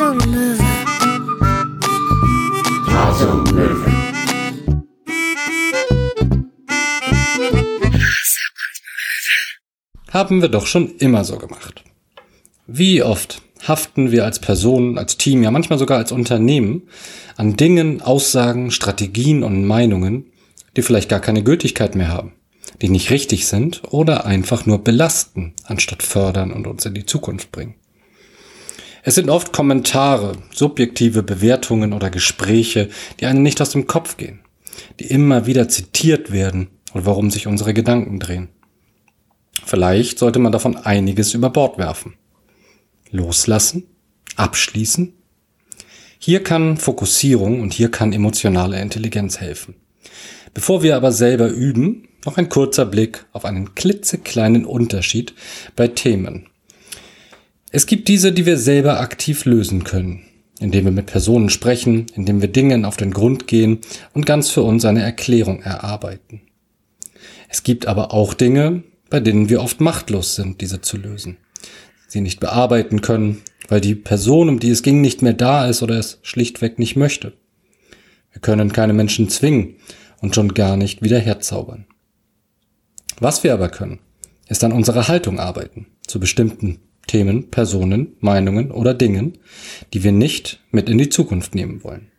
Und Möwe. Haben wir doch schon immer so gemacht. Wie oft haften wir als Person, als Team, ja manchmal sogar als Unternehmen an Dingen, Aussagen, Strategien und Meinungen, die vielleicht gar keine Gültigkeit mehr haben, die nicht richtig sind oder einfach nur belasten, anstatt fördern und uns in die Zukunft bringen. Es sind oft Kommentare, subjektive Bewertungen oder Gespräche, die einem nicht aus dem Kopf gehen, die immer wieder zitiert werden und warum sich unsere Gedanken drehen. Vielleicht sollte man davon einiges über Bord werfen. Loslassen, abschließen. Hier kann Fokussierung und hier kann emotionale Intelligenz helfen. Bevor wir aber selber üben, noch ein kurzer Blick auf einen klitzekleinen Unterschied bei Themen. Es gibt diese, die wir selber aktiv lösen können, indem wir mit Personen sprechen, indem wir Dingen auf den Grund gehen und ganz für uns eine Erklärung erarbeiten. Es gibt aber auch Dinge, bei denen wir oft machtlos sind, diese zu lösen. Sie nicht bearbeiten können, weil die Person, um die es ging, nicht mehr da ist oder es schlichtweg nicht möchte. Wir können keine Menschen zwingen und schon gar nicht wieder herzaubern. Was wir aber können, ist an unserer Haltung arbeiten zu bestimmten Themen, Personen, Meinungen oder Dingen, die wir nicht mit in die Zukunft nehmen wollen.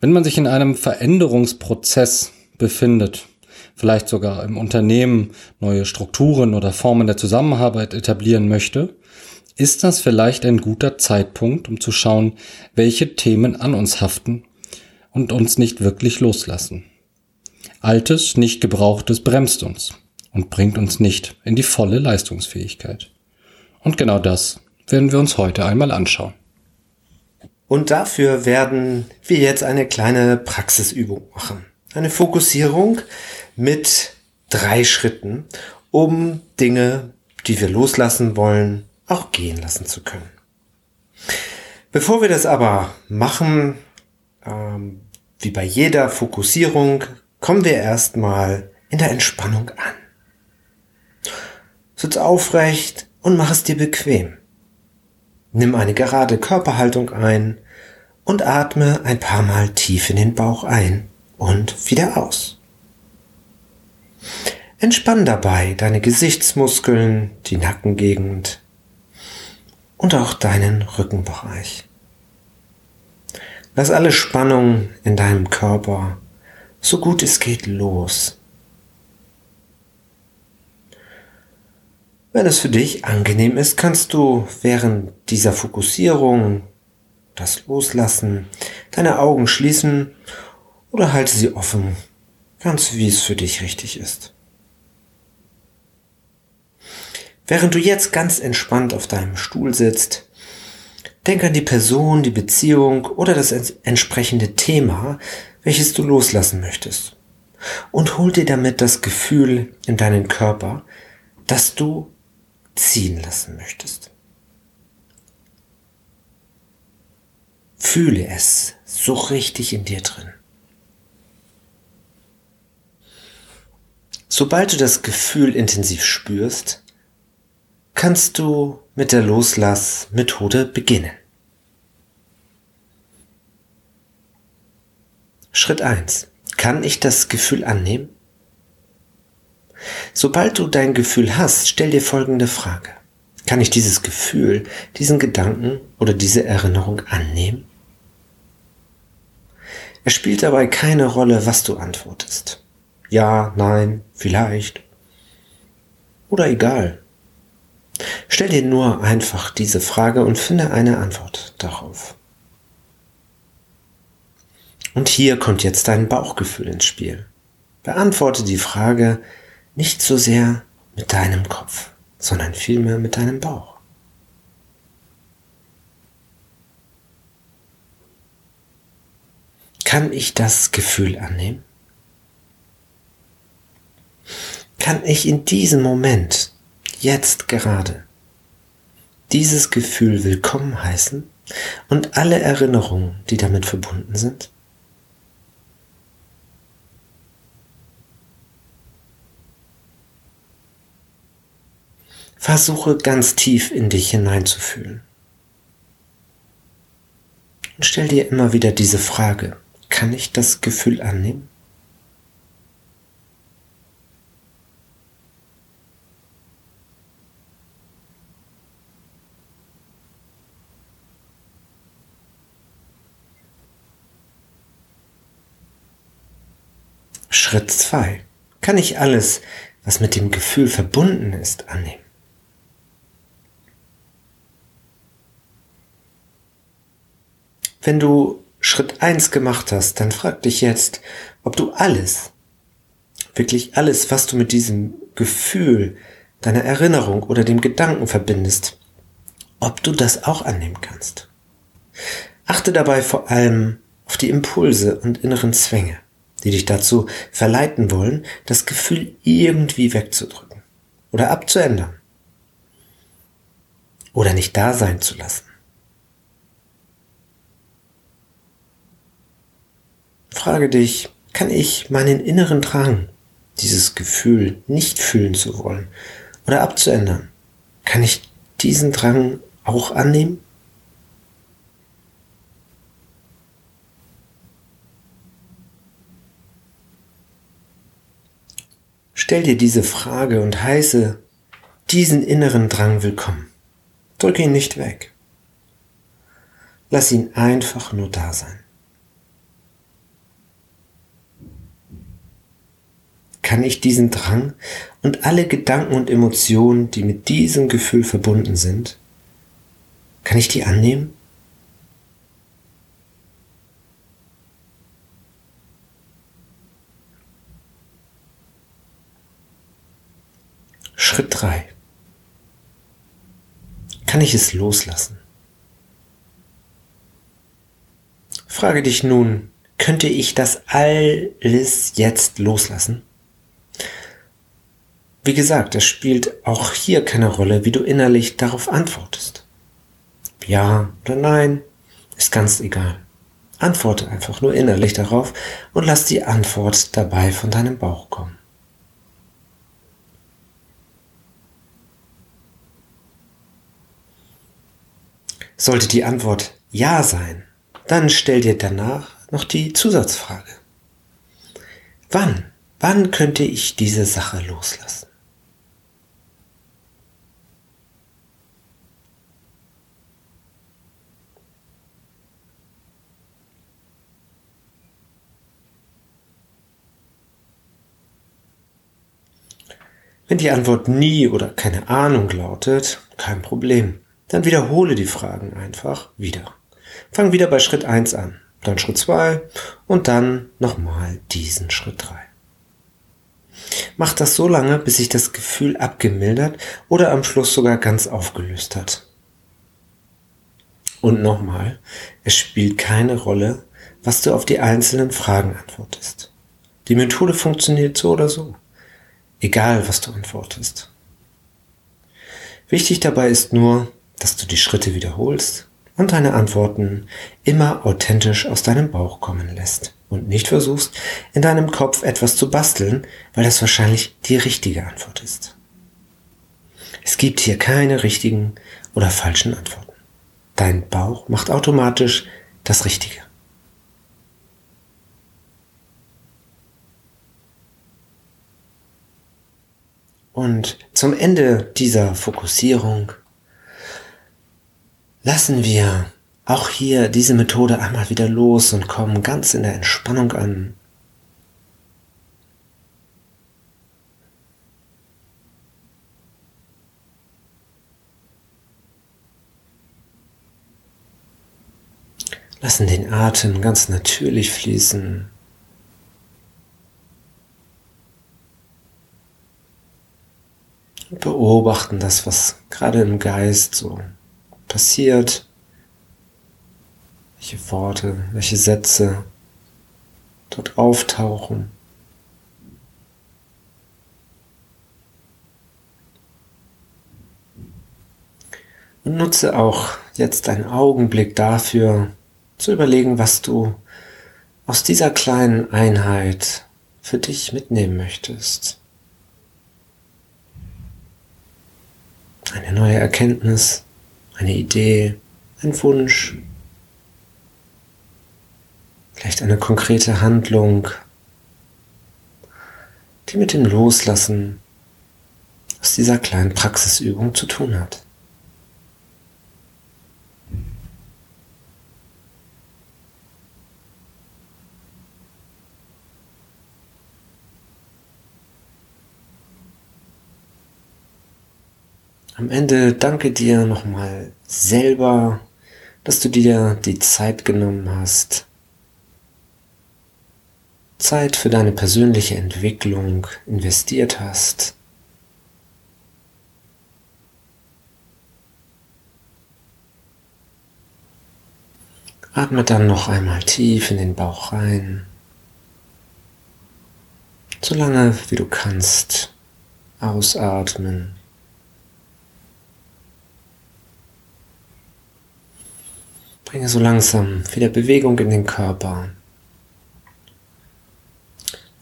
Wenn man sich in einem Veränderungsprozess befindet, vielleicht sogar im Unternehmen neue Strukturen oder Formen der Zusammenarbeit etablieren möchte, ist das vielleicht ein guter Zeitpunkt, um zu schauen, welche Themen an uns haften und uns nicht wirklich loslassen. Altes, nicht gebrauchtes bremst uns und bringt uns nicht in die volle Leistungsfähigkeit. Und genau das werden wir uns heute einmal anschauen. Und dafür werden wir jetzt eine kleine Praxisübung machen. Eine Fokussierung mit drei Schritten, um Dinge, die wir loslassen wollen, auch gehen lassen zu können. Bevor wir das aber machen, ähm, wie bei jeder Fokussierung, kommen wir erstmal in der Entspannung an. Sitz aufrecht und mach es dir bequem. Nimm eine gerade Körperhaltung ein und atme ein paar Mal tief in den Bauch ein und wieder aus. Entspann dabei deine Gesichtsmuskeln, die Nackengegend und auch deinen Rückenbereich. Lass alle Spannung in deinem Körper so gut es geht los. Wenn es für dich angenehm ist, kannst du während dieser Fokussierung das Loslassen, deine Augen schließen oder halte sie offen, ganz wie es für dich richtig ist. Während du jetzt ganz entspannt auf deinem Stuhl sitzt, denk an die Person, die Beziehung oder das entsprechende Thema, welches du loslassen möchtest. Und hol dir damit das Gefühl in deinen Körper, dass du ziehen lassen möchtest. Fühle es so richtig in dir drin. Sobald du das Gefühl intensiv spürst, kannst du mit der Loslassmethode beginnen. Schritt 1. Kann ich das Gefühl annehmen? Sobald du dein Gefühl hast, stell dir folgende Frage. Kann ich dieses Gefühl, diesen Gedanken oder diese Erinnerung annehmen? Es spielt dabei keine Rolle, was du antwortest. Ja, nein, vielleicht. Oder egal. Stell dir nur einfach diese Frage und finde eine Antwort darauf. Und hier kommt jetzt dein Bauchgefühl ins Spiel. Beantworte die Frage nicht so sehr mit deinem Kopf, sondern vielmehr mit deinem Bauch. Kann ich das Gefühl annehmen? Kann ich in diesem Moment, jetzt gerade, dieses Gefühl willkommen heißen und alle Erinnerungen, die damit verbunden sind? Versuche ganz tief in dich hineinzufühlen. Und stell dir immer wieder diese Frage, kann ich das Gefühl annehmen? Schritt 2. Kann ich alles, was mit dem Gefühl verbunden ist, annehmen? Wenn du Schritt 1 gemacht hast, dann frag dich jetzt, ob du alles, wirklich alles, was du mit diesem Gefühl, deiner Erinnerung oder dem Gedanken verbindest, ob du das auch annehmen kannst. Achte dabei vor allem auf die Impulse und inneren Zwänge, die dich dazu verleiten wollen, das Gefühl irgendwie wegzudrücken oder abzuändern oder nicht da sein zu lassen. Frage dich, kann ich meinen inneren Drang, dieses Gefühl nicht fühlen zu wollen oder abzuändern, kann ich diesen Drang auch annehmen? Stell dir diese Frage und heiße diesen inneren Drang willkommen. Drück ihn nicht weg. Lass ihn einfach nur da sein. Kann ich diesen Drang und alle Gedanken und Emotionen, die mit diesem Gefühl verbunden sind, kann ich die annehmen? Schritt 3. Kann ich es loslassen? Frage dich nun, könnte ich das alles jetzt loslassen? Wie gesagt, es spielt auch hier keine Rolle, wie du innerlich darauf antwortest. Ja oder nein, ist ganz egal. Antworte einfach nur innerlich darauf und lass die Antwort dabei von deinem Bauch kommen. Sollte die Antwort Ja sein, dann stell dir danach noch die Zusatzfrage. Wann, wann könnte ich diese Sache loslassen? Wenn die Antwort nie oder keine Ahnung lautet, kein Problem. Dann wiederhole die Fragen einfach wieder. Fang wieder bei Schritt 1 an, dann Schritt 2 und dann nochmal diesen Schritt 3. Mach das so lange, bis sich das Gefühl abgemildert oder am Schluss sogar ganz aufgelöst hat. Und nochmal, es spielt keine Rolle, was du auf die einzelnen Fragen antwortest. Die Methode funktioniert so oder so egal was du antwortest. Wichtig dabei ist nur, dass du die Schritte wiederholst und deine Antworten immer authentisch aus deinem Bauch kommen lässt und nicht versuchst, in deinem Kopf etwas zu basteln, weil das wahrscheinlich die richtige Antwort ist. Es gibt hier keine richtigen oder falschen Antworten. Dein Bauch macht automatisch das Richtige. Und zum Ende dieser Fokussierung lassen wir auch hier diese Methode einmal wieder los und kommen ganz in der Entspannung an. Lassen den Atem ganz natürlich fließen. Beobachten das, was gerade im Geist so passiert, welche Worte, welche Sätze dort auftauchen. Und nutze auch jetzt einen Augenblick dafür, zu überlegen, was du aus dieser kleinen Einheit für dich mitnehmen möchtest. Eine neue Erkenntnis, eine Idee, ein Wunsch, Vielleicht eine konkrete Handlung, die mit dem Loslassen aus dieser kleinen Praxisübung zu tun hat. Am Ende danke dir nochmal selber, dass du dir die Zeit genommen hast. Zeit für deine persönliche Entwicklung investiert hast. Atme dann noch einmal tief in den Bauch rein. So lange wie du kannst. Ausatmen. Bringe so langsam wieder Bewegung in den Körper.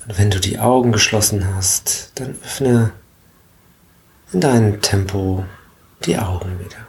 Und wenn du die Augen geschlossen hast, dann öffne in deinem Tempo die Augen wieder.